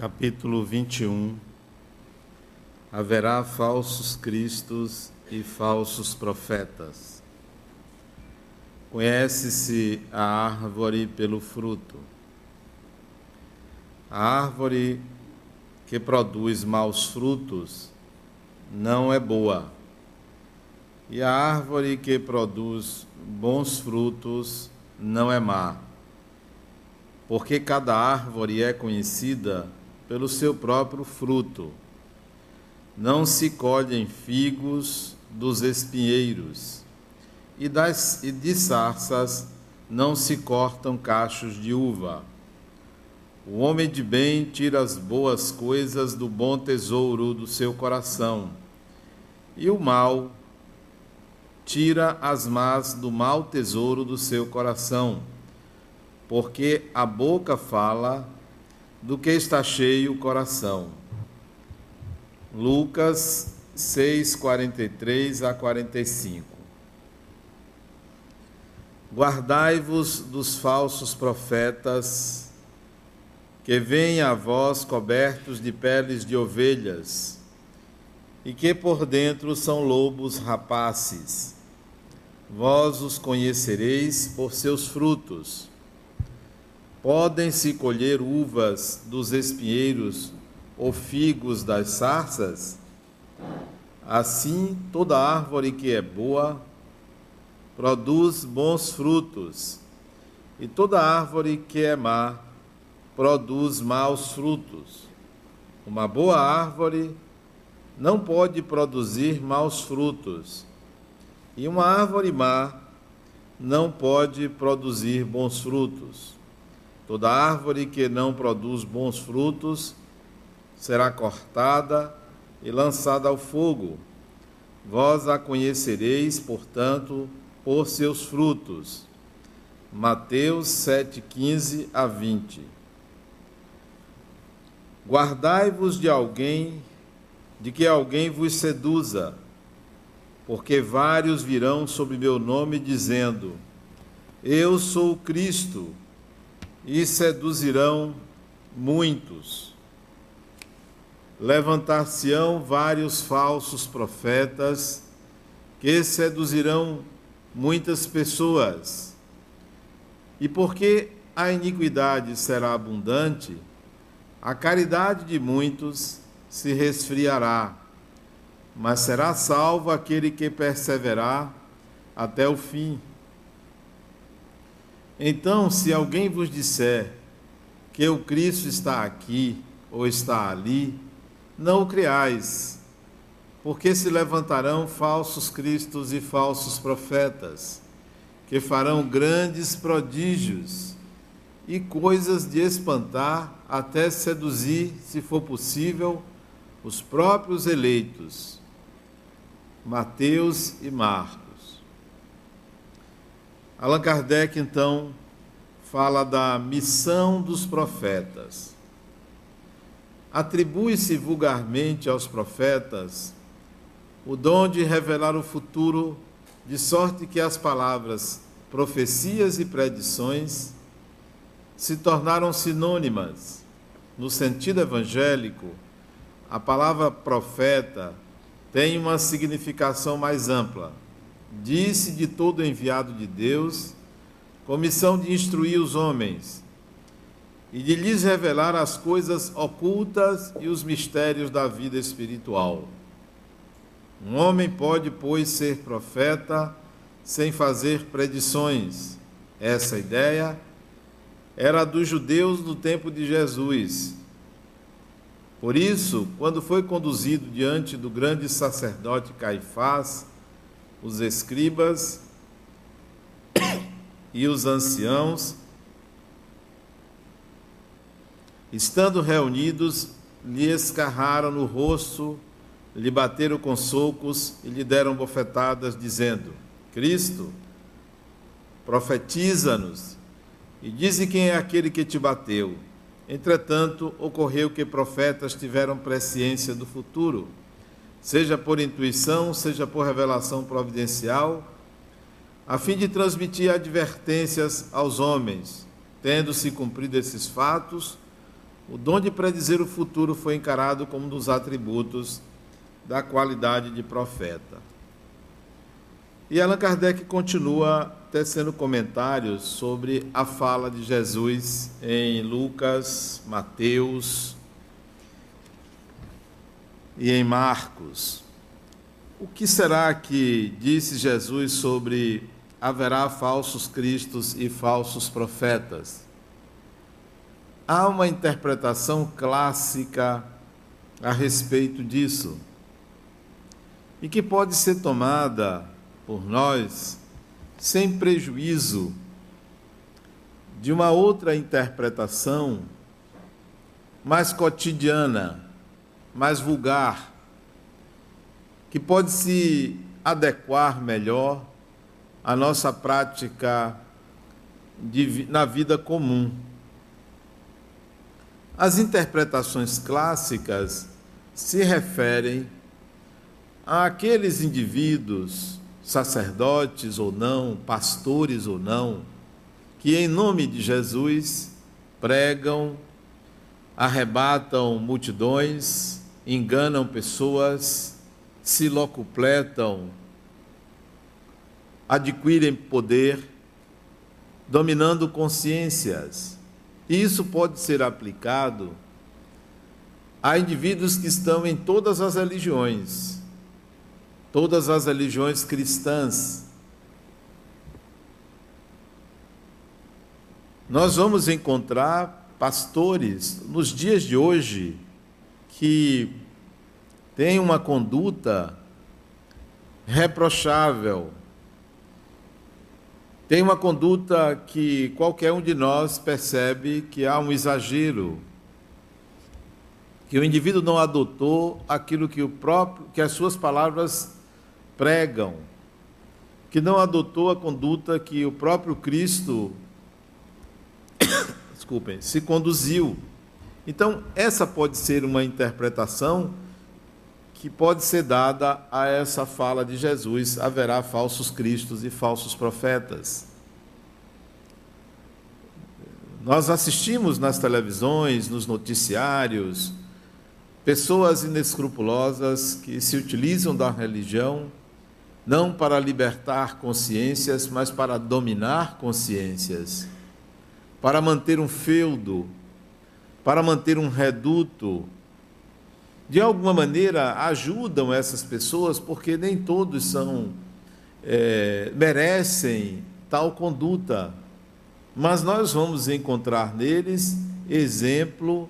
capítulo 21 Haverá falsos cristos e falsos profetas. Conhece-se a árvore pelo fruto. A árvore que produz maus frutos não é boa, e a árvore que produz bons frutos não é má, porque cada árvore é conhecida pelo seu próprio fruto. Não se colhem figos dos espinheiros, e, das, e de sarças não se cortam cachos de uva. O homem de bem tira as boas coisas do bom tesouro do seu coração, e o mal tira as más do mau tesouro do seu coração, porque a boca fala do que está cheio o coração. Lucas 6, 43 a 45. Guardai-vos dos falsos profetas, que vêm a vós cobertos de peles de ovelhas, e que por dentro são lobos rapaces. Vós os conhecereis por seus frutos. Podem-se colher uvas dos espinheiros ou figos das sarças? Assim, toda árvore que é boa produz bons frutos, e toda árvore que é má produz maus frutos. Uma boa árvore não pode produzir maus frutos, e uma árvore má não pode produzir bons frutos. Toda árvore que não produz bons frutos será cortada e lançada ao fogo. Vós a conhecereis, portanto, por seus frutos. Mateus 7:15 a 20. Guardai-vos de alguém, de que alguém vos seduza, porque vários virão sobre meu nome dizendo: Eu sou o Cristo e seduzirão muitos. Levantar-se-ão vários falsos profetas que seduzirão muitas pessoas. E porque a iniquidade será abundante, a caridade de muitos se resfriará, mas será salvo aquele que perseverar até o fim. Então, se alguém vos disser que o Cristo está aqui ou está ali, não o creais, porque se levantarão falsos cristos e falsos profetas, que farão grandes prodígios e coisas de espantar, até seduzir, se for possível, os próprios eleitos. Mateus e Marcos. Allan Kardec, então, fala da missão dos profetas. Atribui-se vulgarmente aos profetas o dom de revelar o futuro, de sorte que as palavras profecias e predições se tornaram sinônimas. No sentido evangélico, a palavra profeta tem uma significação mais ampla disse de todo enviado de Deus, com missão de instruir os homens e de lhes revelar as coisas ocultas e os mistérios da vida espiritual. Um homem pode, pois, ser profeta sem fazer predições. Essa ideia era dos judeus no tempo de Jesus. Por isso, quando foi conduzido diante do grande sacerdote Caifás, os escribas e os anciãos, estando reunidos, lhe escarraram no rosto, lhe bateram com socos e lhe deram bofetadas, dizendo: Cristo, profetiza-nos e dize quem é aquele que te bateu. Entretanto, ocorreu que profetas tiveram presciência do futuro seja por intuição, seja por revelação providencial, a fim de transmitir advertências aos homens. Tendo-se cumprido esses fatos, O dom de predizer o futuro foi encarado como um dos atributos da qualidade de profeta. E Allan Kardec continua tecendo comentários sobre a fala de Jesus em Lucas, Mateus e em Marcos. O que será que disse Jesus sobre haverá falsos cristos e falsos profetas? Há uma interpretação clássica a respeito disso e que pode ser tomada por nós sem prejuízo de uma outra interpretação mais cotidiana, mais vulgar, que pode se adequar melhor à nossa prática de, na vida comum. As interpretações clássicas se referem àqueles indivíduos sacerdotes ou não, pastores ou não, que em nome de Jesus pregam, arrebatam multidões, enganam pessoas, se locupletam, adquirem poder, dominando consciências. E isso pode ser aplicado a indivíduos que estão em todas as religiões todas as religiões cristãs. Nós vamos encontrar pastores nos dias de hoje que têm uma conduta reprochável, tem uma conduta que qualquer um de nós percebe que há um exagero, que o indivíduo não adotou aquilo que o próprio, que as suas palavras pregam, que não adotou a conduta que o próprio Cristo, desculpem, se conduziu. Então, essa pode ser uma interpretação que pode ser dada a essa fala de Jesus: haverá falsos cristos e falsos profetas. Nós assistimos nas televisões, nos noticiários, pessoas inescrupulosas que se utilizam da religião não para libertar consciências, mas para dominar consciências, para manter um feudo, para manter um reduto. De alguma maneira ajudam essas pessoas, porque nem todos são é, merecem tal conduta, mas nós vamos encontrar neles exemplo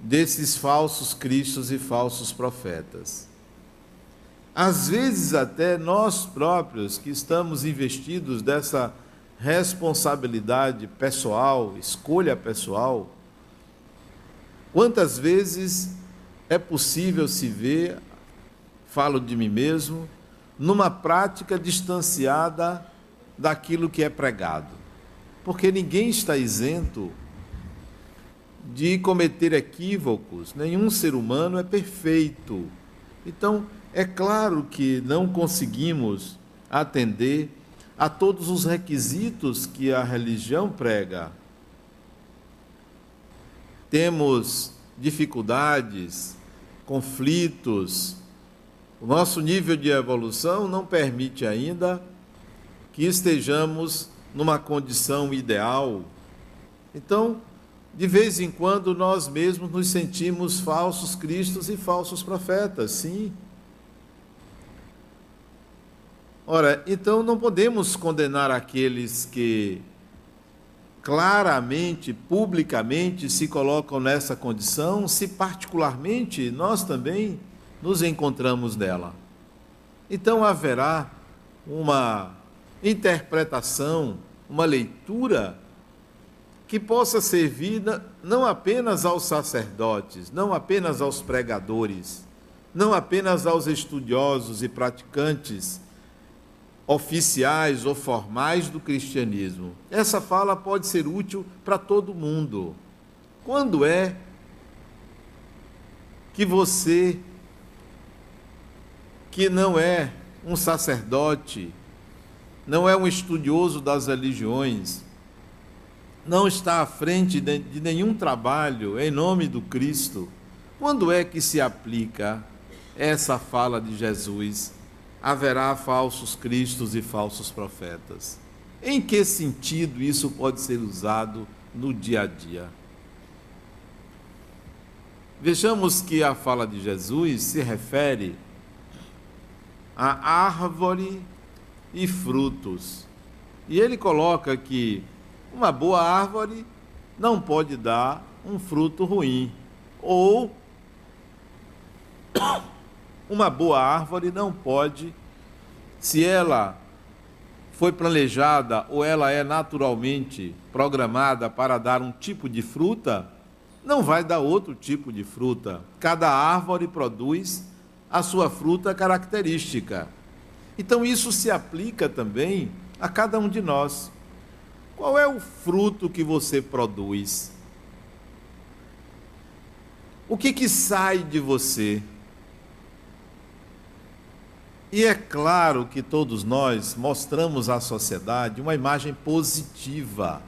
desses falsos cristos e falsos profetas. Às vezes, até nós próprios que estamos investidos dessa responsabilidade pessoal, escolha pessoal, quantas vezes é possível se ver, falo de mim mesmo, numa prática distanciada daquilo que é pregado. Porque ninguém está isento de cometer equívocos, nenhum ser humano é perfeito. Então, é claro que não conseguimos atender a todos os requisitos que a religião prega. Temos dificuldades, conflitos. O nosso nível de evolução não permite ainda que estejamos numa condição ideal. Então, de vez em quando, nós mesmos nos sentimos falsos cristos e falsos profetas, sim. Ora, então não podemos condenar aqueles que claramente, publicamente se colocam nessa condição, se particularmente nós também nos encontramos nela. Então haverá uma interpretação, uma leitura que possa servir não apenas aos sacerdotes, não apenas aos pregadores, não apenas aos estudiosos e praticantes oficiais ou formais do cristianismo. Essa fala pode ser útil para todo mundo. Quando é que você, que não é um sacerdote, não é um estudioso das religiões, não está à frente de nenhum trabalho em nome do Cristo, quando é que se aplica essa fala de Jesus? Haverá falsos cristos e falsos profetas. Em que sentido isso pode ser usado no dia a dia? Vejamos que a fala de Jesus se refere a árvore e frutos. E ele coloca que uma boa árvore não pode dar um fruto ruim, ou uma boa árvore não pode, se ela foi planejada ou ela é naturalmente programada para dar um tipo de fruta, não vai dar outro tipo de fruta. Cada árvore produz a sua fruta característica. Então isso se aplica também a cada um de nós. Qual é o fruto que você produz? O que que sai de você? E é claro que todos nós mostramos à sociedade uma imagem positiva.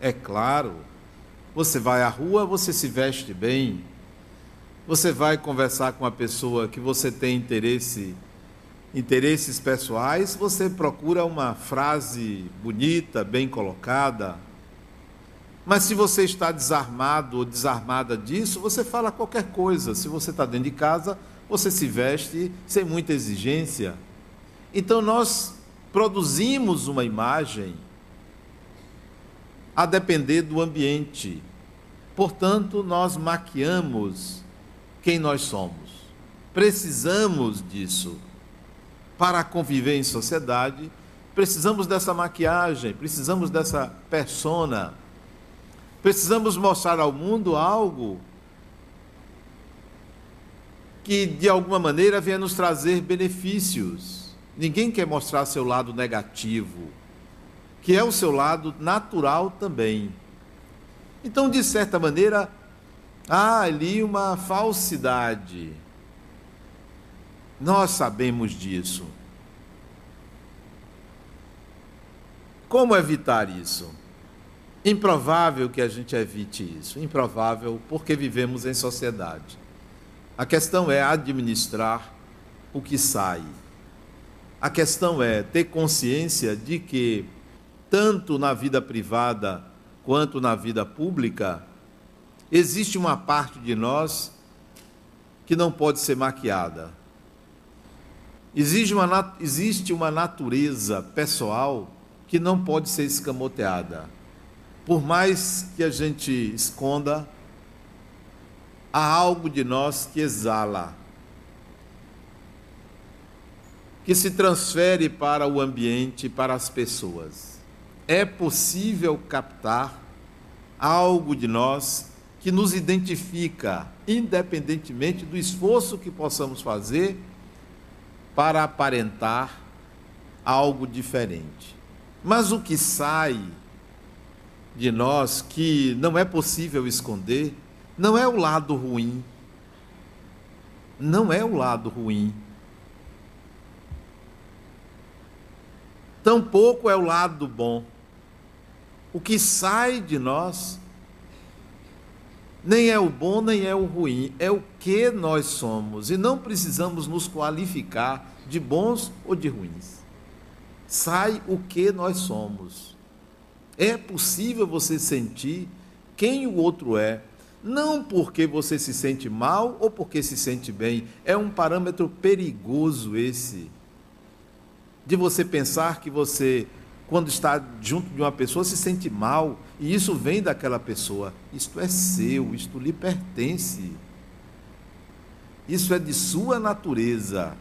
É claro. Você vai à rua, você se veste bem. Você vai conversar com uma pessoa que você tem interesse interesses pessoais, você procura uma frase bonita, bem colocada. Mas se você está desarmado ou desarmada disso, você fala qualquer coisa. Se você está dentro de casa, você se veste sem muita exigência. Então nós produzimos uma imagem a depender do ambiente. Portanto, nós maquiamos quem nós somos. Precisamos disso para conviver em sociedade, precisamos dessa maquiagem, precisamos dessa persona. Precisamos mostrar ao mundo algo que de alguma maneira venha nos trazer benefícios. Ninguém quer mostrar seu lado negativo, que é o seu lado natural também. Então, de certa maneira, há ali uma falsidade nós sabemos disso. Como evitar isso? Improvável que a gente evite isso. Improvável porque vivemos em sociedade. A questão é administrar o que sai. A questão é ter consciência de que, tanto na vida privada quanto na vida pública, existe uma parte de nós que não pode ser maquiada. Existe uma, existe uma natureza pessoal que não pode ser escamoteada. Por mais que a gente esconda, há algo de nós que exala, que se transfere para o ambiente, para as pessoas. É possível captar algo de nós que nos identifica, independentemente do esforço que possamos fazer para aparentar algo diferente. Mas o que sai de nós, que não é possível esconder, não é o lado ruim. Não é o lado ruim. Tampouco é o lado bom. O que sai de nós nem é o bom, nem é o ruim, é o que nós somos. E não precisamos nos qualificar de bons ou de ruins. Sai o que nós somos. É possível você sentir quem o outro é, não porque você se sente mal ou porque se sente bem. É um parâmetro perigoso esse. De você pensar que você quando está junto de uma pessoa, se sente mal, e isso vem daquela pessoa. Isto é seu, isto lhe pertence. Isso é de sua natureza.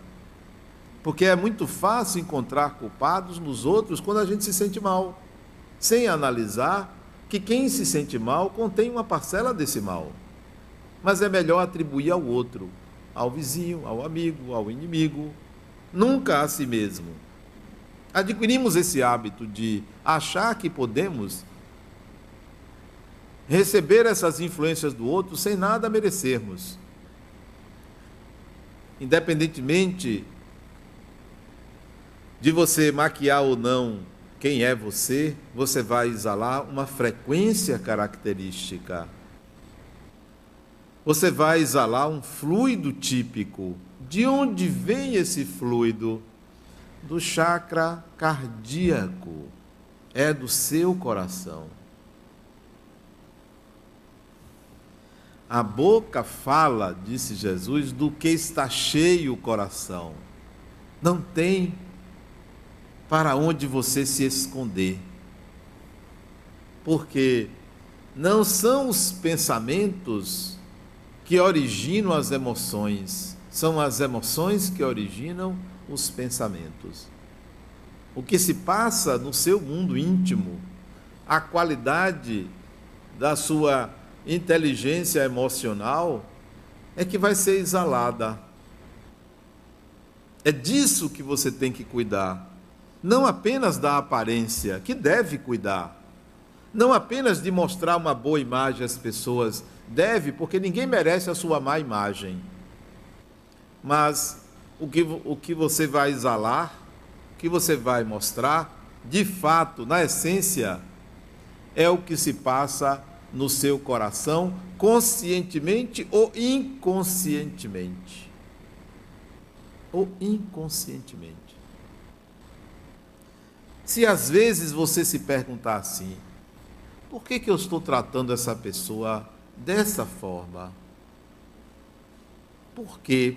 Porque é muito fácil encontrar culpados nos outros quando a gente se sente mal, sem analisar que quem se sente mal contém uma parcela desse mal. Mas é melhor atribuir ao outro, ao vizinho, ao amigo, ao inimigo, nunca a si mesmo adquirimos esse hábito de achar que podemos receber essas influências do outro sem nada merecermos. Independentemente de você maquiar ou não quem é você, você vai exalar uma frequência característica. Você vai exalar um fluido típico. De onde vem esse fluido? Do chakra cardíaco. É do seu coração. A boca fala, disse Jesus, do que está cheio o coração. Não tem para onde você se esconder. Porque não são os pensamentos que originam as emoções, são as emoções que originam os pensamentos. O que se passa no seu mundo íntimo, a qualidade da sua inteligência emocional é que vai ser exalada. É disso que você tem que cuidar não apenas da aparência, que deve cuidar, não apenas de mostrar uma boa imagem às pessoas, deve, porque ninguém merece a sua má imagem, mas o que, o que você vai exalar, o que você vai mostrar, de fato, na essência, é o que se passa no seu coração, conscientemente ou inconscientemente. Ou inconscientemente. Se às vezes você se perguntar assim, por que, que eu estou tratando essa pessoa dessa forma? Por quê?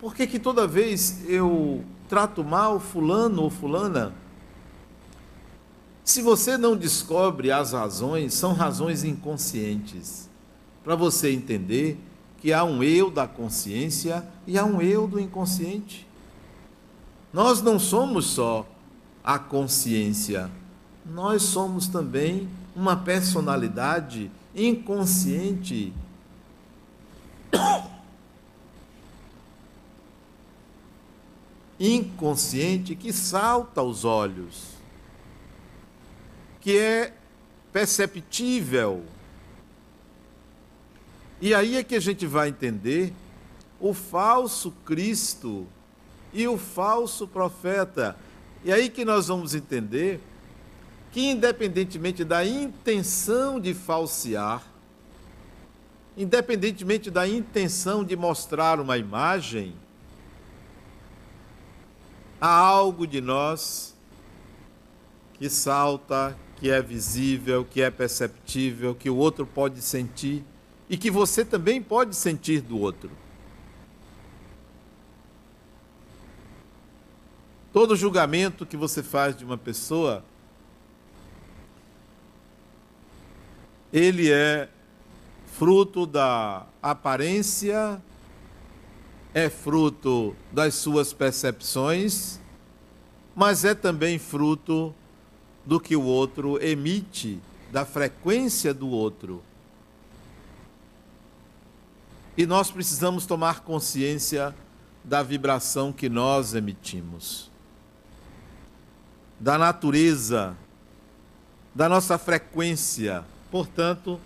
Por que, que toda vez eu trato mal fulano ou fulana? Se você não descobre as razões, são razões inconscientes. Para você entender que há um eu da consciência e há um eu do inconsciente. Nós não somos só a consciência, nós somos também uma personalidade inconsciente. Inconsciente que salta aos olhos, que é perceptível. E aí é que a gente vai entender o falso Cristo e o falso profeta. E aí que nós vamos entender que, independentemente da intenção de falsear, independentemente da intenção de mostrar uma imagem, há algo de nós que salta, que é visível, que é perceptível, que o outro pode sentir e que você também pode sentir do outro. Todo julgamento que você faz de uma pessoa, ele é fruto da aparência, é fruto das suas percepções, mas é também fruto do que o outro emite, da frequência do outro. E nós precisamos tomar consciência da vibração que nós emitimos da natureza, da nossa frequência. Portanto,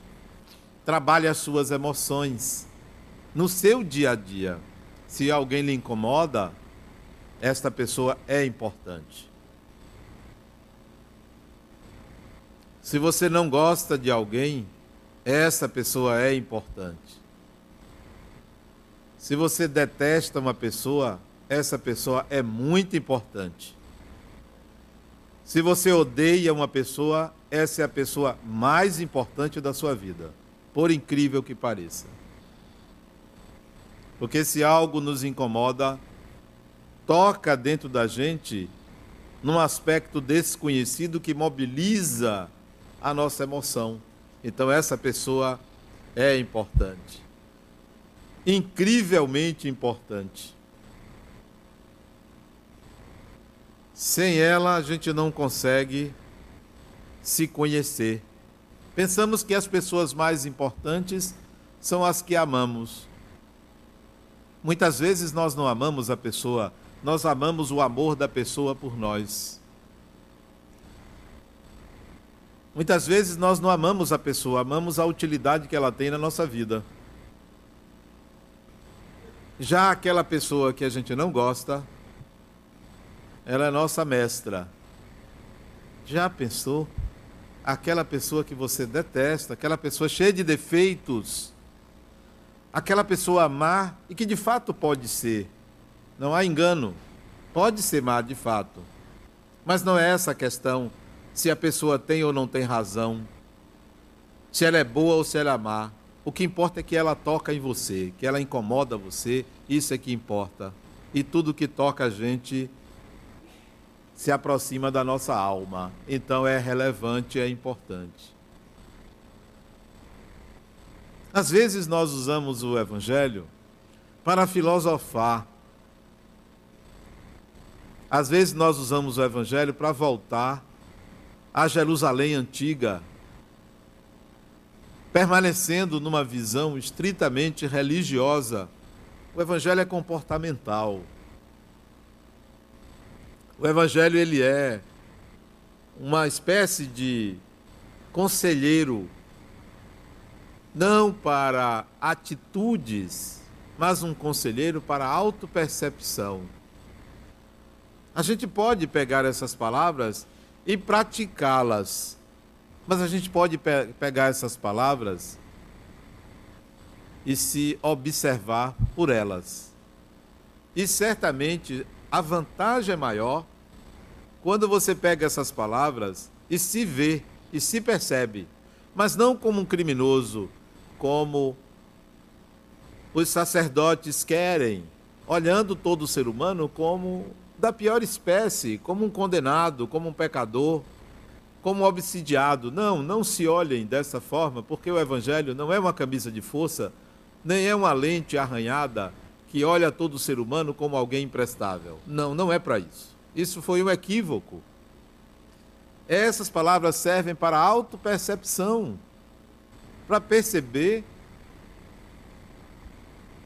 trabalhe as suas emoções no seu dia a dia. Se alguém lhe incomoda, esta pessoa é importante. Se você não gosta de alguém, essa pessoa é importante. Se você detesta uma pessoa, essa pessoa é muito importante. Se você odeia uma pessoa, essa é a pessoa mais importante da sua vida, por incrível que pareça. Porque se algo nos incomoda, toca dentro da gente num aspecto desconhecido que mobiliza a nossa emoção. Então essa pessoa é importante. Incrivelmente importante. Sem ela, a gente não consegue se conhecer. Pensamos que as pessoas mais importantes são as que amamos. Muitas vezes nós não amamos a pessoa, nós amamos o amor da pessoa por nós. Muitas vezes nós não amamos a pessoa, amamos a utilidade que ela tem na nossa vida. Já aquela pessoa que a gente não gosta, ela é nossa mestra. Já pensou? Aquela pessoa que você detesta, aquela pessoa cheia de defeitos, aquela pessoa amar e que de fato pode ser, não há engano, pode ser má de fato, mas não é essa a questão se a pessoa tem ou não tem razão, se ela é boa ou se ela é má. O que importa é que ela toca em você, que ela incomoda você, isso é que importa. E tudo que toca a gente se aproxima da nossa alma. Então é relevante, é importante. Às vezes nós usamos o Evangelho para filosofar. Às vezes nós usamos o Evangelho para voltar à Jerusalém antiga, permanecendo numa visão estritamente religiosa. O Evangelho é comportamental. O evangelho ele é uma espécie de conselheiro não para atitudes, mas um conselheiro para autopercepção. A gente pode pegar essas palavras e praticá-las, mas a gente pode pe pegar essas palavras e se observar por elas. E certamente a vantagem é maior quando você pega essas palavras e se vê e se percebe, mas não como um criminoso, como os sacerdotes querem, olhando todo ser humano como da pior espécie, como um condenado, como um pecador, como um obsidiado. Não, não se olhem dessa forma, porque o Evangelho não é uma camisa de força, nem é uma lente arranhada que olha todo ser humano como alguém imprestável. Não, não é para isso. Isso foi um equívoco. Essas palavras servem para autopercepção, para perceber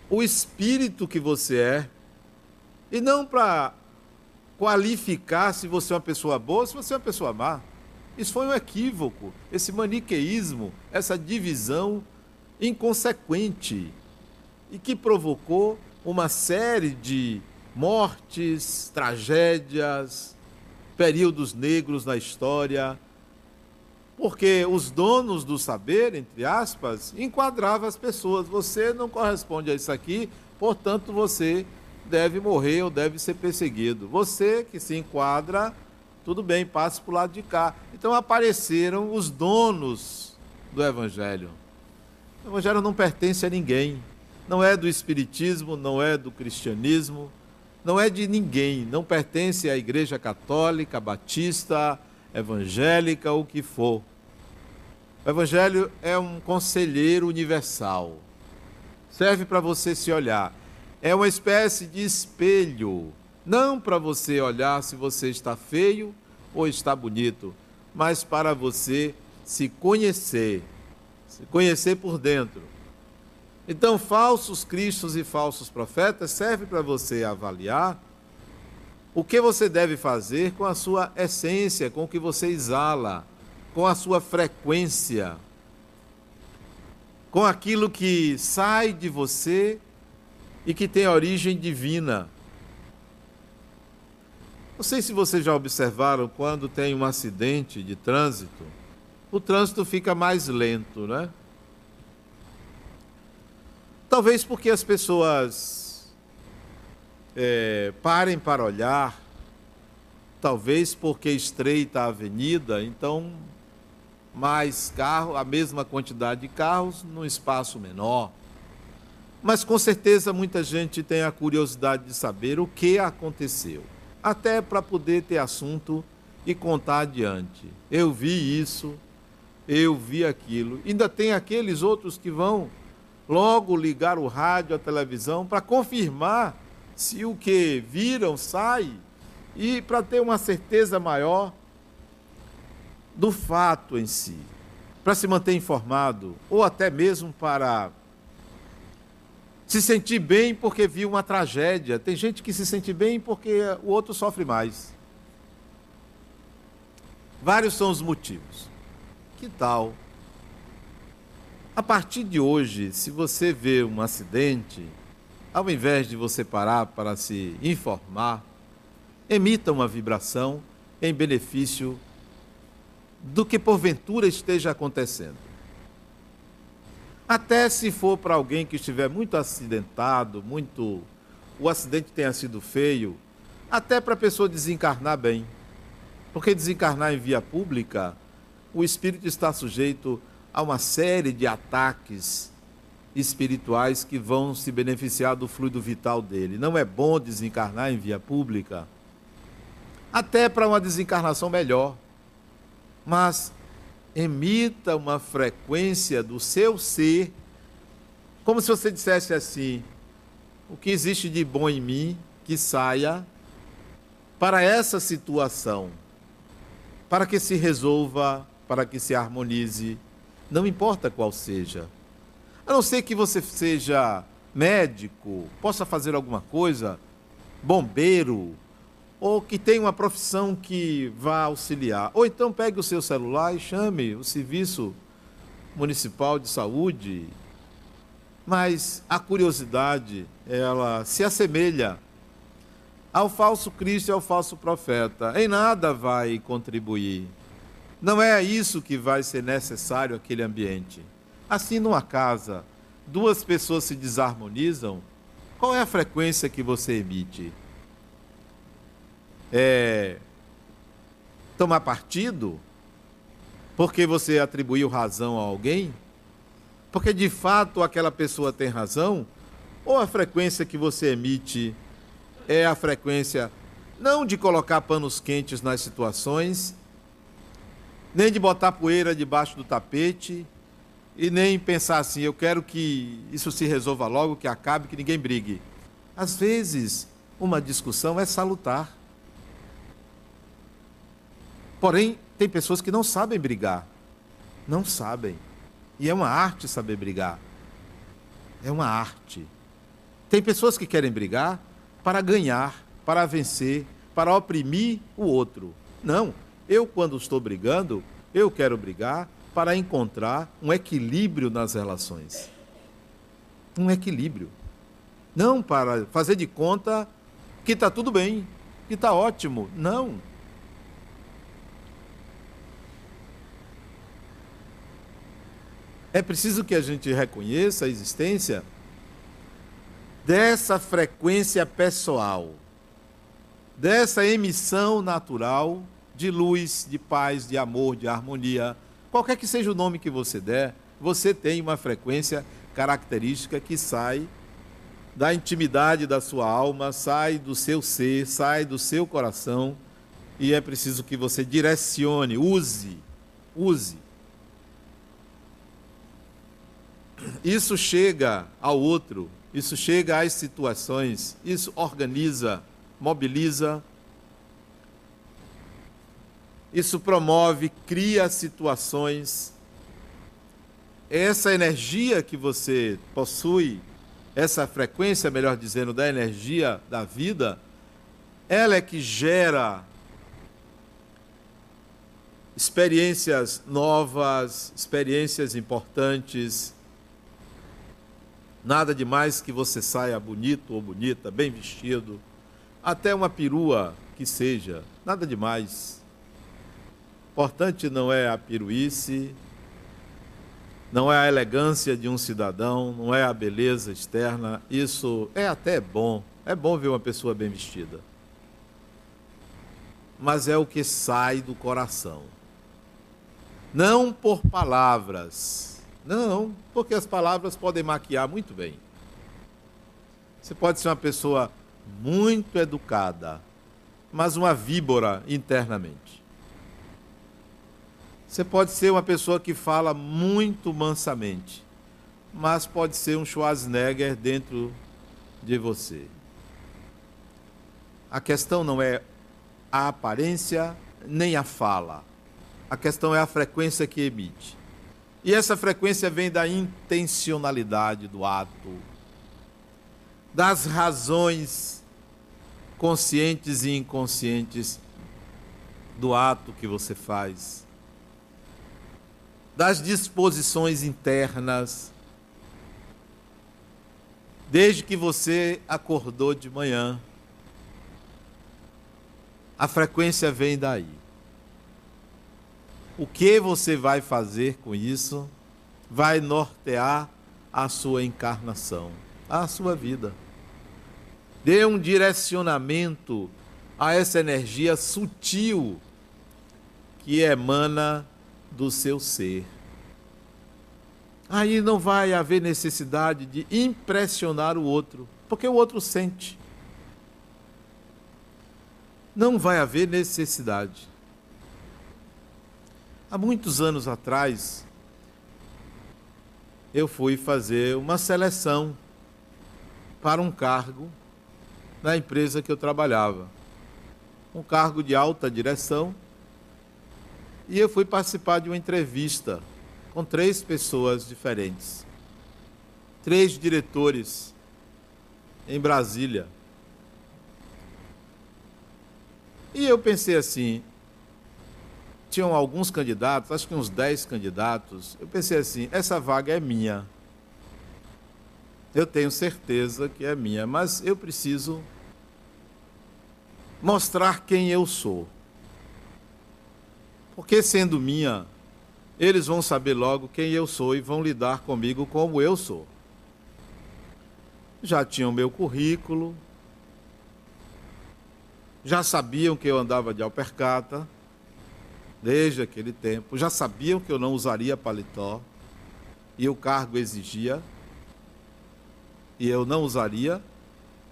o espírito que você é, e não para qualificar se você é uma pessoa boa ou se você é uma pessoa má. Isso foi um equívoco, esse maniqueísmo, essa divisão inconsequente e que provocou uma série de mortes, tragédias, períodos negros na história, porque os donos do saber, entre aspas, enquadravam as pessoas. Você não corresponde a isso aqui, portanto você deve morrer ou deve ser perseguido. Você que se enquadra, tudo bem, passe para o lado de cá. Então apareceram os donos do Evangelho. O Evangelho não pertence a ninguém não é do Espiritismo, não é do cristianismo, não é de ninguém, não pertence à Igreja Católica, Batista, Evangélica, o que for. O Evangelho é um conselheiro universal. Serve para você se olhar. É uma espécie de espelho. Não para você olhar se você está feio ou está bonito, mas para você se conhecer. Se conhecer por dentro. Então, falsos cristos e falsos profetas servem para você avaliar o que você deve fazer com a sua essência, com o que você exala, com a sua frequência, com aquilo que sai de você e que tem origem divina. Não sei se vocês já observaram quando tem um acidente de trânsito, o trânsito fica mais lento, né? Talvez porque as pessoas é, parem para olhar, talvez porque estreita a avenida, então mais carro, a mesma quantidade de carros num espaço menor. Mas com certeza muita gente tem a curiosidade de saber o que aconteceu, até para poder ter assunto e contar adiante. Eu vi isso, eu vi aquilo. Ainda tem aqueles outros que vão logo ligar o rádio, a televisão, para confirmar se o que viram sai e para ter uma certeza maior do fato em si, para se manter informado, ou até mesmo para se sentir bem porque viu uma tragédia. Tem gente que se sente bem porque o outro sofre mais. Vários são os motivos. Que tal a partir de hoje, se você vê um acidente, ao invés de você parar para se informar, emita uma vibração em benefício do que porventura esteja acontecendo. Até se for para alguém que estiver muito acidentado, muito o acidente tenha sido feio, até para a pessoa desencarnar bem. Porque desencarnar em via pública, o espírito está sujeito a uma série de ataques espirituais que vão se beneficiar do fluido vital dele. Não é bom desencarnar em via pública, até para uma desencarnação melhor. Mas emita uma frequência do seu ser, como se você dissesse assim: o que existe de bom em mim que saia para essa situação, para que se resolva, para que se harmonize, não importa qual seja. A não ser que você seja médico, possa fazer alguma coisa, bombeiro, ou que tenha uma profissão que vá auxiliar. Ou então pegue o seu celular e chame o serviço municipal de saúde mas a curiosidade, ela se assemelha ao falso Cristo e ao falso profeta. Em nada vai contribuir. Não é isso que vai ser necessário aquele ambiente. Assim, numa casa, duas pessoas se desarmonizam, qual é a frequência que você emite? É tomar partido? Porque você atribuiu razão a alguém? porque de fato aquela pessoa tem razão, ou a frequência que você emite é a frequência não de colocar panos quentes nas situações, nem de botar poeira debaixo do tapete, e nem pensar assim, eu quero que isso se resolva logo, que acabe, que ninguém brigue. Às vezes, uma discussão é salutar. Porém, tem pessoas que não sabem brigar. Não sabem. E é uma arte saber brigar. É uma arte. Tem pessoas que querem brigar para ganhar, para vencer, para oprimir o outro. Não. Eu, quando estou brigando, eu quero brigar para encontrar um equilíbrio nas relações. Um equilíbrio. Não para fazer de conta que está tudo bem, que está ótimo. Não. É preciso que a gente reconheça a existência dessa frequência pessoal, dessa emissão natural de luz, de paz, de amor, de harmonia. Qualquer que seja o nome que você der, você tem uma frequência característica que sai da intimidade da sua alma, sai do seu ser, sai do seu coração, e é preciso que você direcione, use, use Isso chega ao outro, isso chega às situações, isso organiza, mobiliza, isso promove, cria situações. Essa energia que você possui, essa frequência, melhor dizendo, da energia da vida, ela é que gera experiências novas, experiências importantes, Nada demais que você saia bonito ou bonita, bem vestido, até uma perua que seja, nada demais. Importante não é a piruice, não é a elegância de um cidadão, não é a beleza externa, isso é até bom, é bom ver uma pessoa bem vestida. Mas é o que sai do coração. Não por palavras, não, porque as palavras podem maquiar muito bem. Você pode ser uma pessoa muito educada, mas uma víbora internamente. Você pode ser uma pessoa que fala muito mansamente, mas pode ser um Schwarzenegger dentro de você. A questão não é a aparência nem a fala. A questão é a frequência que emite. E essa frequência vem da intencionalidade do ato, das razões conscientes e inconscientes do ato que você faz, das disposições internas, desde que você acordou de manhã. A frequência vem daí. O que você vai fazer com isso vai nortear a sua encarnação, a sua vida. Dê um direcionamento a essa energia sutil que emana do seu ser. Aí não vai haver necessidade de impressionar o outro, porque o outro sente. Não vai haver necessidade. Há muitos anos atrás, eu fui fazer uma seleção para um cargo na empresa que eu trabalhava. Um cargo de alta direção. E eu fui participar de uma entrevista com três pessoas diferentes. Três diretores em Brasília. E eu pensei assim, tinham alguns candidatos, acho que uns 10 candidatos. Eu pensei assim: essa vaga é minha. Eu tenho certeza que é minha, mas eu preciso mostrar quem eu sou. Porque sendo minha, eles vão saber logo quem eu sou e vão lidar comigo como eu sou. Já tinham meu currículo, já sabiam que eu andava de alpercata, desde aquele tempo. Já sabiam que eu não usaria paletó e o cargo exigia. E eu não usaria,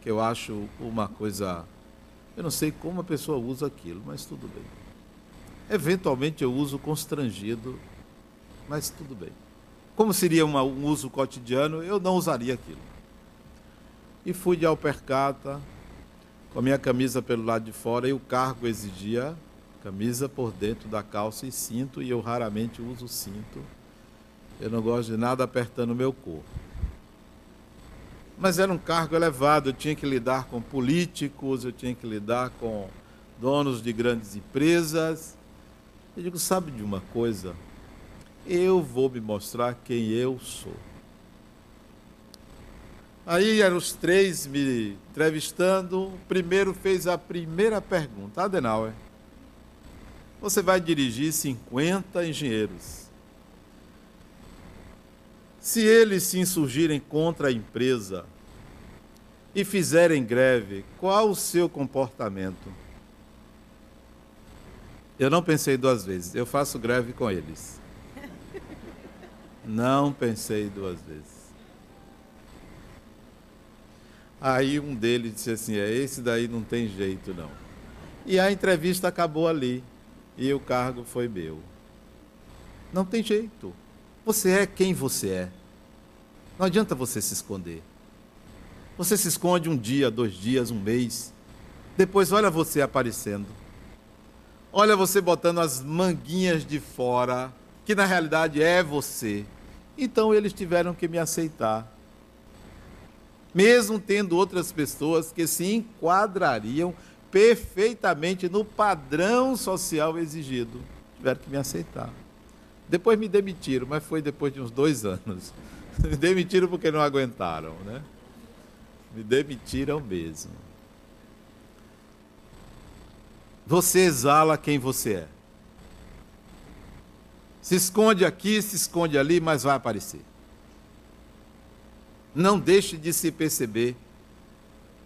que eu acho uma coisa. Eu não sei como a pessoa usa aquilo, mas tudo bem. Eventualmente eu uso constrangido, mas tudo bem. Como seria uma, um uso cotidiano, eu não usaria aquilo. E fui de alpercata, com a minha camisa pelo lado de fora, e o cargo exigia camisa por dentro da calça e cinto, e eu raramente uso cinto. Eu não gosto de nada apertando o meu corpo. Mas era um cargo elevado, eu tinha que lidar com políticos, eu tinha que lidar com donos de grandes empresas. Eu digo, sabe de uma coisa? Eu vou me mostrar quem eu sou. Aí eram os três me entrevistando. O primeiro fez a primeira pergunta. Adenauer, você vai dirigir 50 engenheiros. Se eles se insurgirem contra a empresa e fizerem greve, qual o seu comportamento? Eu não pensei duas vezes, eu faço greve com eles. Não pensei duas vezes. Aí um deles disse assim: é esse daí não tem jeito não. E a entrevista acabou ali e o cargo foi meu. Não tem jeito. Você é quem você é. Não adianta você se esconder. Você se esconde um dia, dois dias, um mês. Depois olha você aparecendo. Olha você botando as manguinhas de fora, que na realidade é você. Então eles tiveram que me aceitar. Mesmo tendo outras pessoas que se enquadrariam perfeitamente no padrão social exigido. Tiveram que me aceitar. Depois me demitiram, mas foi depois de uns dois anos. Me demitiram porque não aguentaram, né? Me demitiram mesmo. Você exala quem você é. Se esconde aqui, se esconde ali, mas vai aparecer. Não deixe de se perceber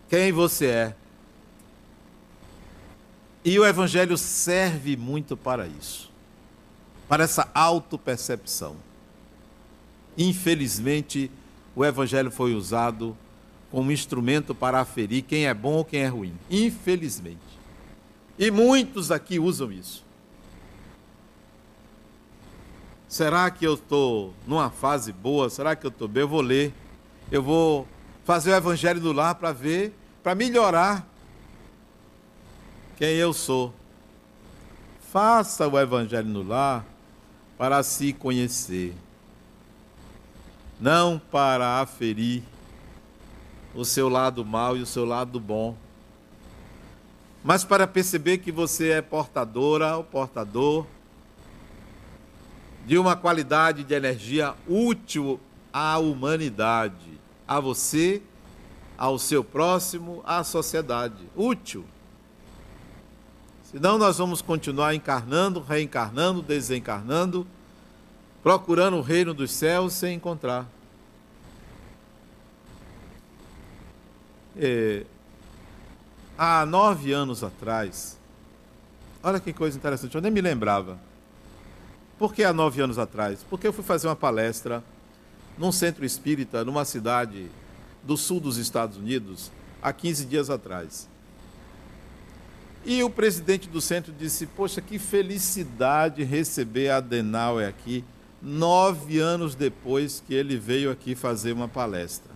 quem você é e o Evangelho serve muito para isso, para essa autopercepção. Infelizmente, o Evangelho foi usado como instrumento para aferir quem é bom ou quem é ruim. Infelizmente. E muitos aqui usam isso. Será que eu estou numa fase boa? Será que eu estou bem? Eu vou ler. Eu vou fazer o Evangelho do lar para ver, para melhorar quem eu sou. Faça o Evangelho no lar para se conhecer, não para aferir o seu lado mal e o seu lado bom, mas para perceber que você é portadora ou portador de uma qualidade de energia útil à humanidade, a você, ao seu próximo, à sociedade. Útil. Senão nós vamos continuar encarnando, reencarnando, desencarnando, procurando o reino dos céus sem encontrar. É, há nove anos atrás, olha que coisa interessante, eu nem me lembrava. Por que há nove anos atrás? Porque eu fui fazer uma palestra num centro espírita, numa cidade do sul dos Estados Unidos, há 15 dias atrás. E o presidente do centro disse: Poxa, que felicidade receber Adenauer aqui, nove anos depois que ele veio aqui fazer uma palestra.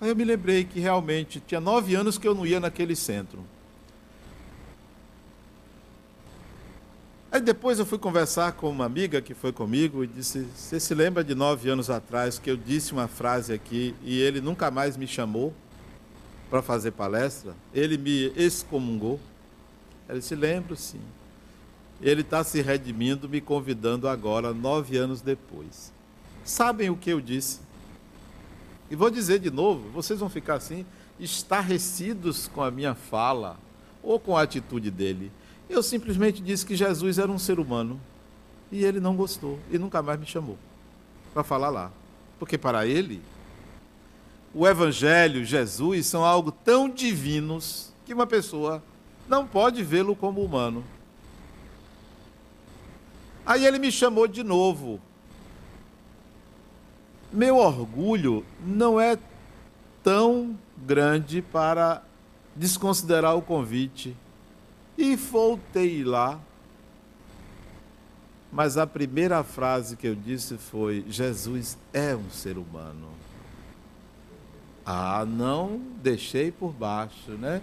Aí eu me lembrei que realmente tinha nove anos que eu não ia naquele centro. Aí depois eu fui conversar com uma amiga que foi comigo e disse: Você se lembra de nove anos atrás que eu disse uma frase aqui e ele nunca mais me chamou para fazer palestra? Ele me excomungou. Ele se lembra, sim. Ele está se redimindo, me convidando agora, nove anos depois. Sabem o que eu disse? E vou dizer de novo: vocês vão ficar assim, estarrecidos com a minha fala ou com a atitude dele. Eu simplesmente disse que Jesus era um ser humano e ele não gostou e nunca mais me chamou para falar lá. Porque para ele, o Evangelho, Jesus, são algo tão divinos que uma pessoa não pode vê-lo como humano. Aí ele me chamou de novo. Meu orgulho não é tão grande para desconsiderar o convite e voltei lá. Mas a primeira frase que eu disse foi: Jesus é um ser humano. Ah, não deixei por baixo, né?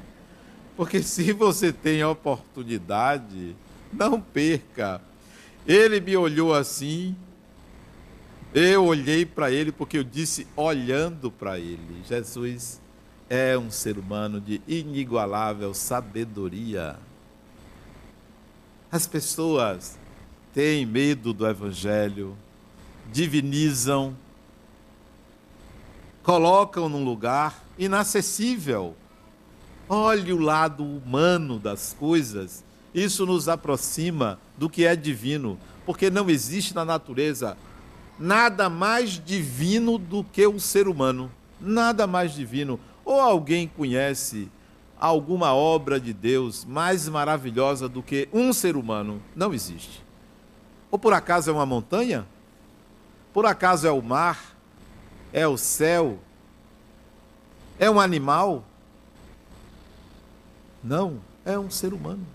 Porque se você tem a oportunidade, não perca. Ele me olhou assim, eu olhei para ele porque eu disse olhando para ele. Jesus é um ser humano de inigualável sabedoria. As pessoas têm medo do Evangelho, divinizam, colocam num lugar inacessível. Olhe o lado humano das coisas. Isso nos aproxima do que é divino, porque não existe na natureza nada mais divino do que o ser humano. Nada mais divino. Ou alguém conhece alguma obra de Deus mais maravilhosa do que um ser humano? Não existe. Ou por acaso é uma montanha? Por acaso é o mar? É o céu? É um animal? Não, é um ser humano.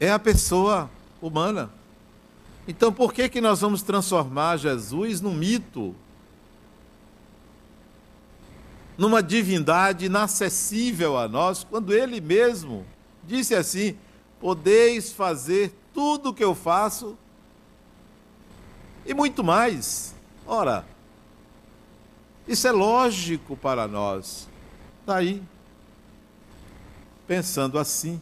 É a pessoa humana. Então, por que, que nós vamos transformar Jesus num mito? numa divindade inacessível a nós, quando ele mesmo disse assim: Podeis fazer tudo o que eu faço e muito mais. Ora, isso é lógico para nós. Daí, tá pensando assim,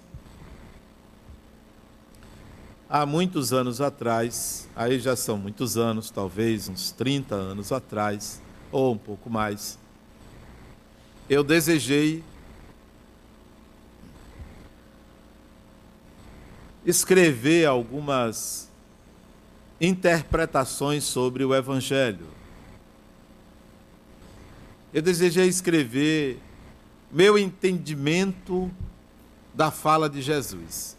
há muitos anos atrás, aí já são muitos anos, talvez uns 30 anos atrás, ou um pouco mais, eu desejei escrever algumas interpretações sobre o Evangelho. Eu desejei escrever meu entendimento da fala de Jesus.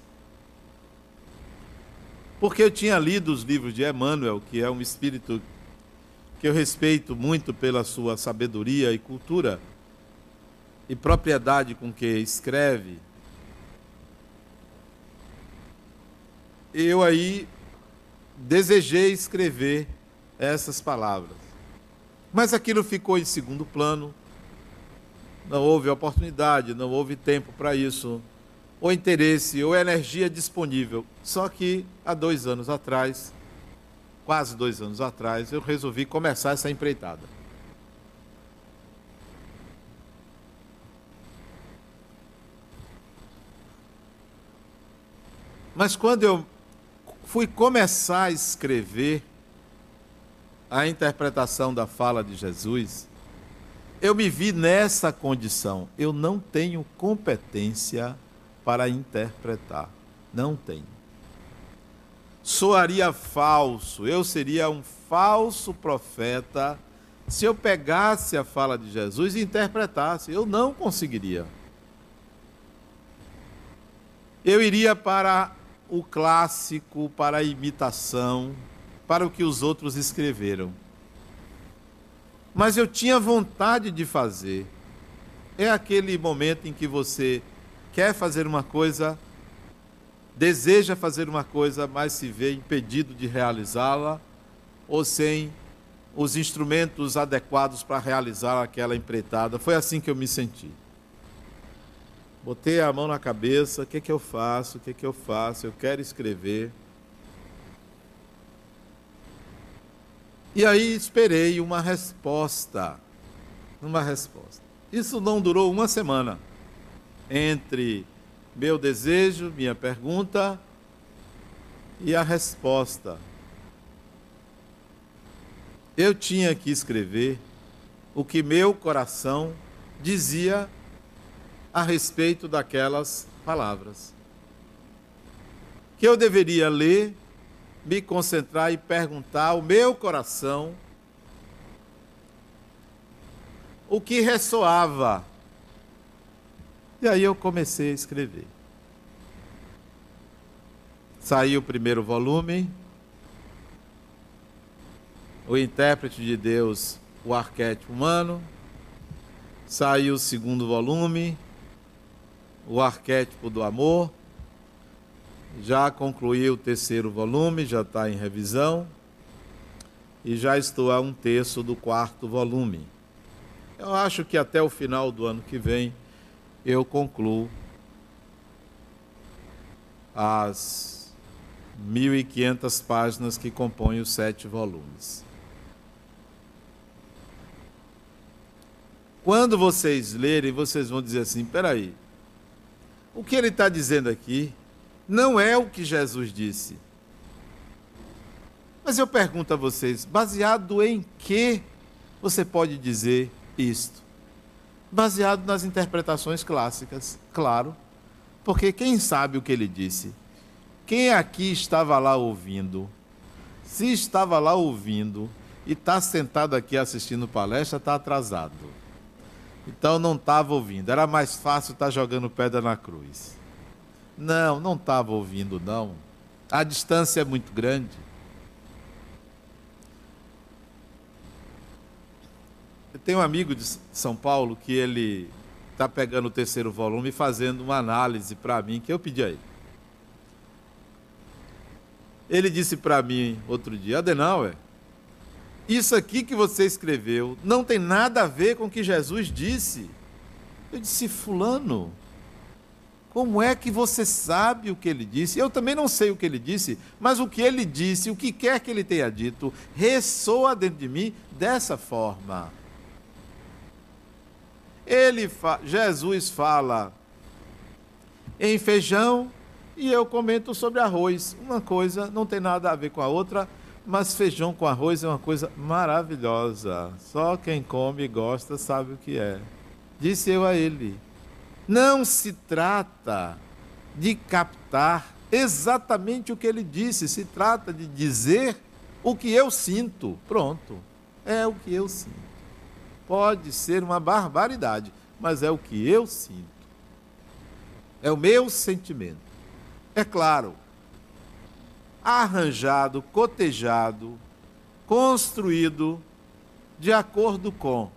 Porque eu tinha lido os livros de Emmanuel, que é um espírito que eu respeito muito pela sua sabedoria e cultura e propriedade com que escreve, eu aí desejei escrever essas palavras. Mas aquilo ficou em segundo plano, não houve oportunidade, não houve tempo para isso, ou interesse, ou energia disponível. Só que há dois anos atrás, quase dois anos atrás, eu resolvi começar essa empreitada. Mas quando eu fui começar a escrever a interpretação da fala de Jesus, eu me vi nessa condição. Eu não tenho competência para interpretar. Não tenho. Soaria falso, eu seria um falso profeta se eu pegasse a fala de Jesus e interpretasse. Eu não conseguiria. Eu iria para o clássico, para a imitação, para o que os outros escreveram. Mas eu tinha vontade de fazer. É aquele momento em que você quer fazer uma coisa, deseja fazer uma coisa, mas se vê impedido de realizá-la, ou sem os instrumentos adequados para realizar aquela empreitada. Foi assim que eu me senti. Botei a mão na cabeça, o que, é que eu faço? O que, é que eu faço? Eu quero escrever. E aí esperei uma resposta. Uma resposta. Isso não durou uma semana. Entre meu desejo, minha pergunta e a resposta. Eu tinha que escrever o que meu coração dizia a respeito daquelas palavras. Que eu deveria ler me concentrar e perguntar ao meu coração o que ressoava. E aí eu comecei a escrever. Saiu o primeiro volume, O Intérprete de Deus, o Arquétipo Humano. Saiu o segundo volume, O Arquétipo do Amor já concluí o terceiro volume, já está em revisão, e já estou a um terço do quarto volume. Eu acho que até o final do ano que vem eu concluo as 1.500 páginas que compõem os sete volumes. Quando vocês lerem, vocês vão dizer assim: peraí, o que ele está dizendo aqui não é o que Jesus disse. Mas eu pergunto a vocês, baseado em que você pode dizer isto? Baseado nas interpretações clássicas, claro. Porque quem sabe o que ele disse? Quem aqui estava lá ouvindo? Se estava lá ouvindo e está sentado aqui assistindo palestra, está atrasado. Então não estava ouvindo. Era mais fácil estar tá jogando pedra na cruz. Não, não estava ouvindo, não. A distância é muito grande. Tenho um amigo de São Paulo que ele está pegando o terceiro volume e fazendo uma análise para mim que eu pedi a ele. Ele disse para mim outro dia, Adenauer, isso aqui que você escreveu não tem nada a ver com o que Jesus disse. Eu disse, fulano, como é que você sabe o que ele disse? Eu também não sei o que ele disse, mas o que ele disse, o que quer que ele tenha dito, ressoa dentro de mim dessa forma. Ele fa Jesus fala em feijão e eu comento sobre arroz. Uma coisa não tem nada a ver com a outra, mas feijão com arroz é uma coisa maravilhosa. Só quem come e gosta sabe o que é. Disse eu a ele. Não se trata de captar exatamente o que ele disse, se trata de dizer o que eu sinto. Pronto, é o que eu sinto. Pode ser uma barbaridade, mas é o que eu sinto. É o meu sentimento. É claro, arranjado, cotejado, construído de acordo com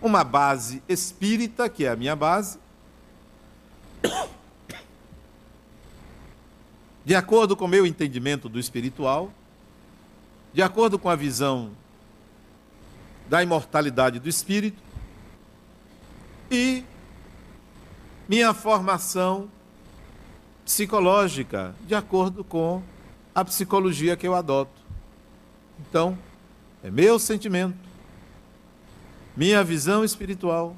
uma base espírita, que é a minha base, de acordo com o meu entendimento do espiritual, de acordo com a visão da imortalidade do espírito e minha formação psicológica, de acordo com a psicologia que eu adoto. Então, é meu sentimento, minha visão espiritual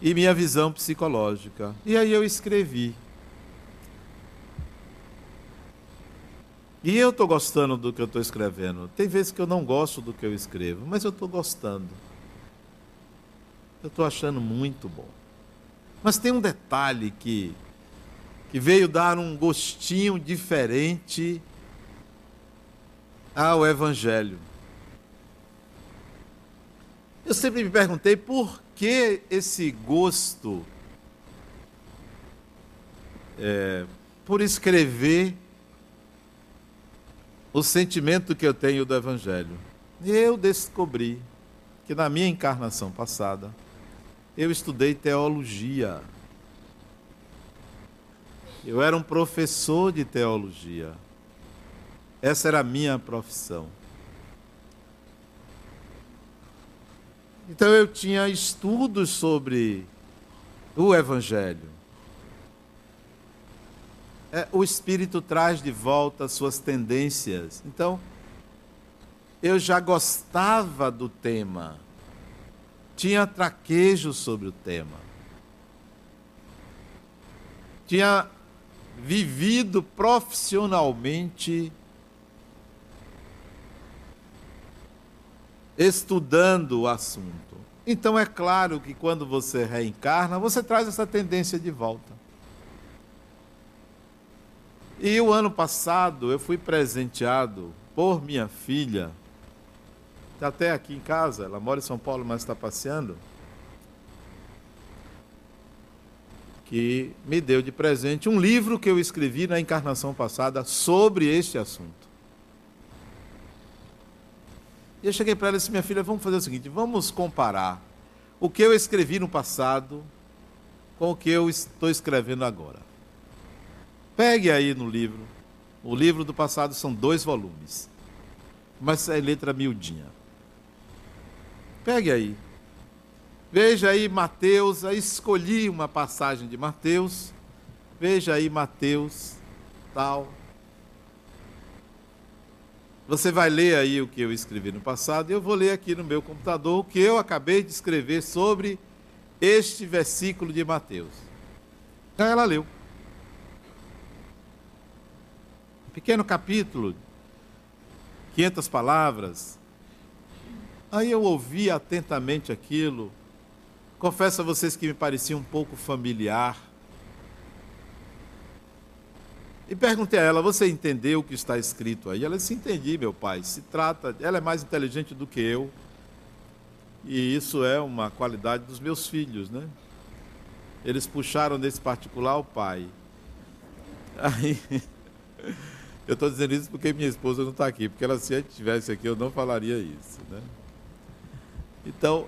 e minha visão psicológica. E aí eu escrevi. E eu estou gostando do que eu estou escrevendo. Tem vezes que eu não gosto do que eu escrevo, mas eu estou gostando. Eu estou achando muito bom. Mas tem um detalhe que, que veio dar um gostinho diferente ao Evangelho. Eu sempre me perguntei por que esse gosto é, por escrever o sentimento que eu tenho do Evangelho. Eu descobri que na minha encarnação passada, eu estudei teologia. Eu era um professor de teologia. Essa era a minha profissão. Então eu tinha estudos sobre o Evangelho é, o espírito traz de volta suas tendências. Então, eu já gostava do tema, tinha traquejo sobre o tema, tinha vivido profissionalmente estudando o assunto. Então é claro que quando você reencarna, você traz essa tendência de volta. E o ano passado eu fui presenteado por minha filha, está até aqui em casa, ela mora em São Paulo, mas está passeando, que me deu de presente um livro que eu escrevi na encarnação passada sobre este assunto. E eu cheguei para ela e disse: Minha filha, vamos fazer o seguinte: vamos comparar o que eu escrevi no passado com o que eu estou escrevendo agora. Pegue aí no livro. O livro do passado são dois volumes. Mas é letra miudinha. Pegue aí. Veja aí Mateus. Aí escolhi uma passagem de Mateus. Veja aí Mateus, tal. Você vai ler aí o que eu escrevi no passado, e eu vou ler aqui no meu computador o que eu acabei de escrever sobre este versículo de Mateus. Aí ela leu. Pequeno capítulo, 500 palavras. Aí eu ouvi atentamente aquilo. Confesso a vocês que me parecia um pouco familiar. E perguntei a ela: Você entendeu o que está escrito aí? Ela disse: Entendi, meu pai. Se trata. Ela é mais inteligente do que eu. E isso é uma qualidade dos meus filhos, né? Eles puxaram nesse particular o pai. Aí. Eu estou dizendo isso porque minha esposa não está aqui, porque ela, se ela estivesse aqui, eu não falaria isso. Né? Então,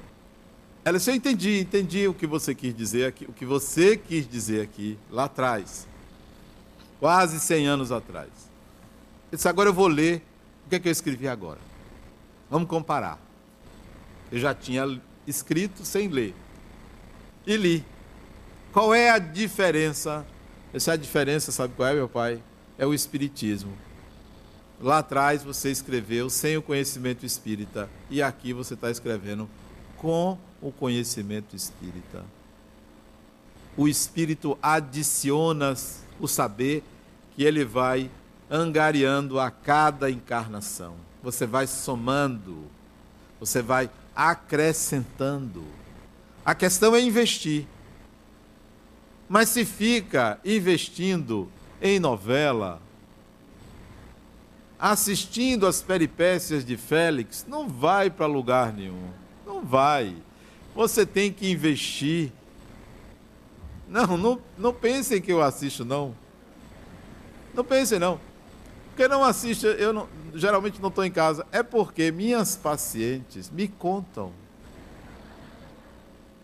ela disse, eu entendi, entendi o que você quis dizer aqui, o que você quis dizer aqui, lá atrás, quase 100 anos atrás. Eu disse, agora eu vou ler o que é que eu escrevi agora. Vamos comparar. Eu já tinha escrito sem ler. E li. Qual é a diferença? Essa é a diferença, sabe qual é, meu pai? É o Espiritismo. Lá atrás você escreveu sem o conhecimento espírita, e aqui você está escrevendo com o conhecimento espírita. O espírito adiciona o saber que ele vai angariando a cada encarnação. Você vai somando, você vai acrescentando. A questão é investir. Mas se fica investindo em novela, assistindo as peripécias de Félix, não vai para lugar nenhum. Não vai. Você tem que investir. Não, não, não pensem que eu assisto, não. Não pensem, não. Porque não assiste, eu não, geralmente não estou em casa. É porque minhas pacientes me contam.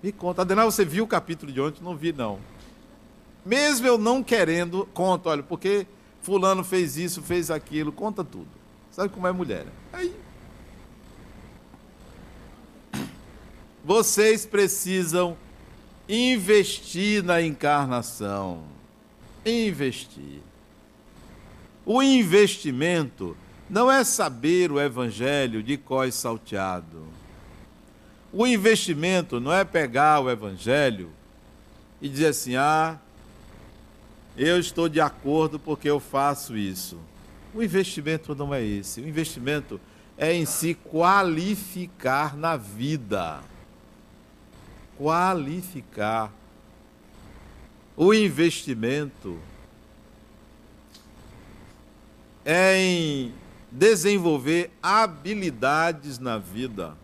Me contam. Adenal, você viu o capítulo de ontem? Não vi, não. Mesmo eu não querendo, conta, olha, porque fulano fez isso, fez aquilo, conta tudo. Sabe como é mulher? Aí. Vocês precisam investir na encarnação. Investir. O investimento não é saber o evangelho de cós salteado. O investimento não é pegar o evangelho e dizer assim: ah, eu estou de acordo porque eu faço isso. O investimento não é esse. O investimento é em se qualificar na vida. Qualificar. O investimento é em desenvolver habilidades na vida.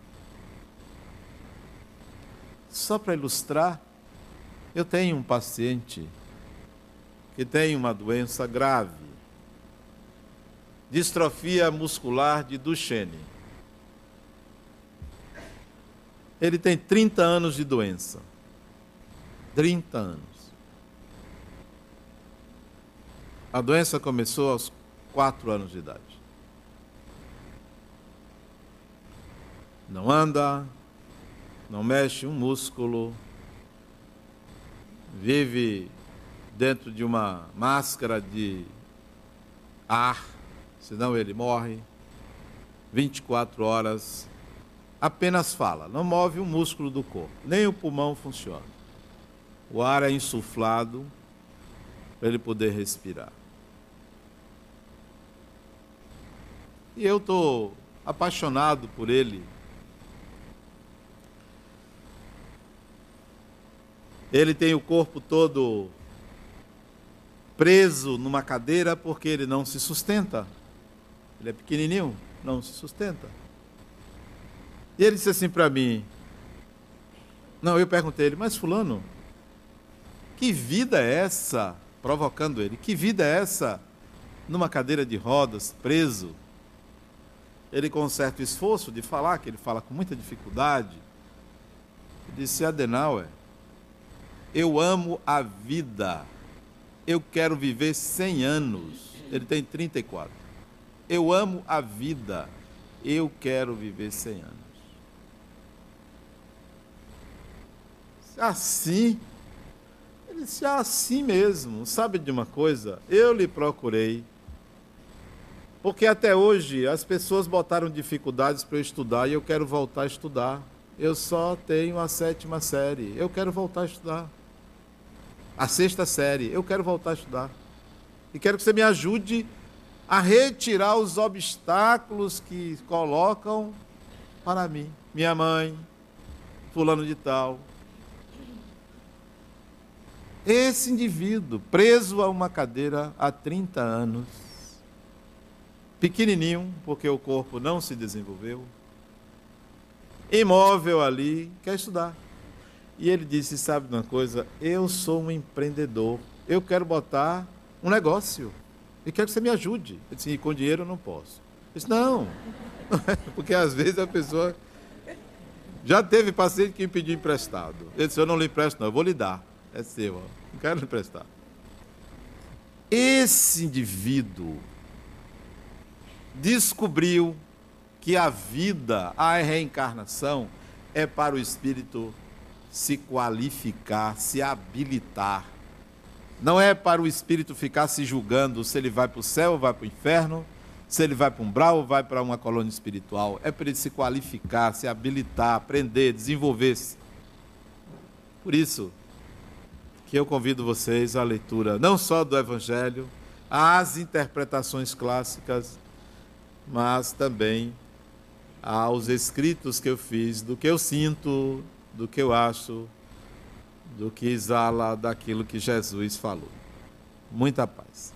Só para ilustrar, eu tenho um paciente que tem uma doença grave, distrofia muscular de Duchenne. Ele tem 30 anos de doença. 30 anos. A doença começou aos 4 anos de idade. Não anda, não mexe um músculo, vive dentro de uma máscara de ar, senão ele morre. 24 horas, apenas fala, não move um músculo do corpo, nem o pulmão funciona. O ar é insuflado para ele poder respirar. E eu estou apaixonado por ele. Ele tem o corpo todo preso numa cadeira porque ele não se sustenta. Ele é pequenininho, não se sustenta. E ele disse assim para mim: Não, eu perguntei ele, mas Fulano, que vida é essa? Provocando ele: Que vida é essa numa cadeira de rodas, preso? Ele, com certo esforço de falar, que ele fala com muita dificuldade, disse: Adenauer, eu amo a vida eu quero viver 100 anos. Ele tem 34. Eu amo a vida. Eu quero viver 100 anos. Assim, ele disse assim mesmo. Sabe de uma coisa? Eu lhe procurei. Porque até hoje as pessoas botaram dificuldades para eu estudar e eu quero voltar a estudar. Eu só tenho a sétima série. Eu quero voltar a estudar a sexta série. Eu quero voltar a estudar. E quero que você me ajude a retirar os obstáculos que colocam para mim. Minha mãe, fulano de tal. Esse indivíduo, preso a uma cadeira há 30 anos, pequenininho, porque o corpo não se desenvolveu, imóvel ali, quer estudar. E ele disse: Sabe de uma coisa? Eu sou um empreendedor. Eu quero botar um negócio. E quero que você me ajude. Eu disse: Com dinheiro eu não posso. Eu disse: Não. Porque às vezes a pessoa. Já teve paciente que me pediu emprestado. Ele disse: Eu não lhe empresto, não. Eu vou lhe dar. É seu. Não quero lhe emprestar. Esse indivíduo descobriu que a vida, a reencarnação, é para o espírito se qualificar, se habilitar. Não é para o espírito ficar se julgando se ele vai para o céu ou vai para o inferno, se ele vai para um brau ou vai para uma colônia espiritual. É para ele se qualificar, se habilitar, aprender, desenvolver-se. Por isso que eu convido vocês à leitura não só do Evangelho, às interpretações clássicas, mas também aos escritos que eu fiz, do que eu sinto, do que eu acho, do que exala daquilo que Jesus falou. Muita paz.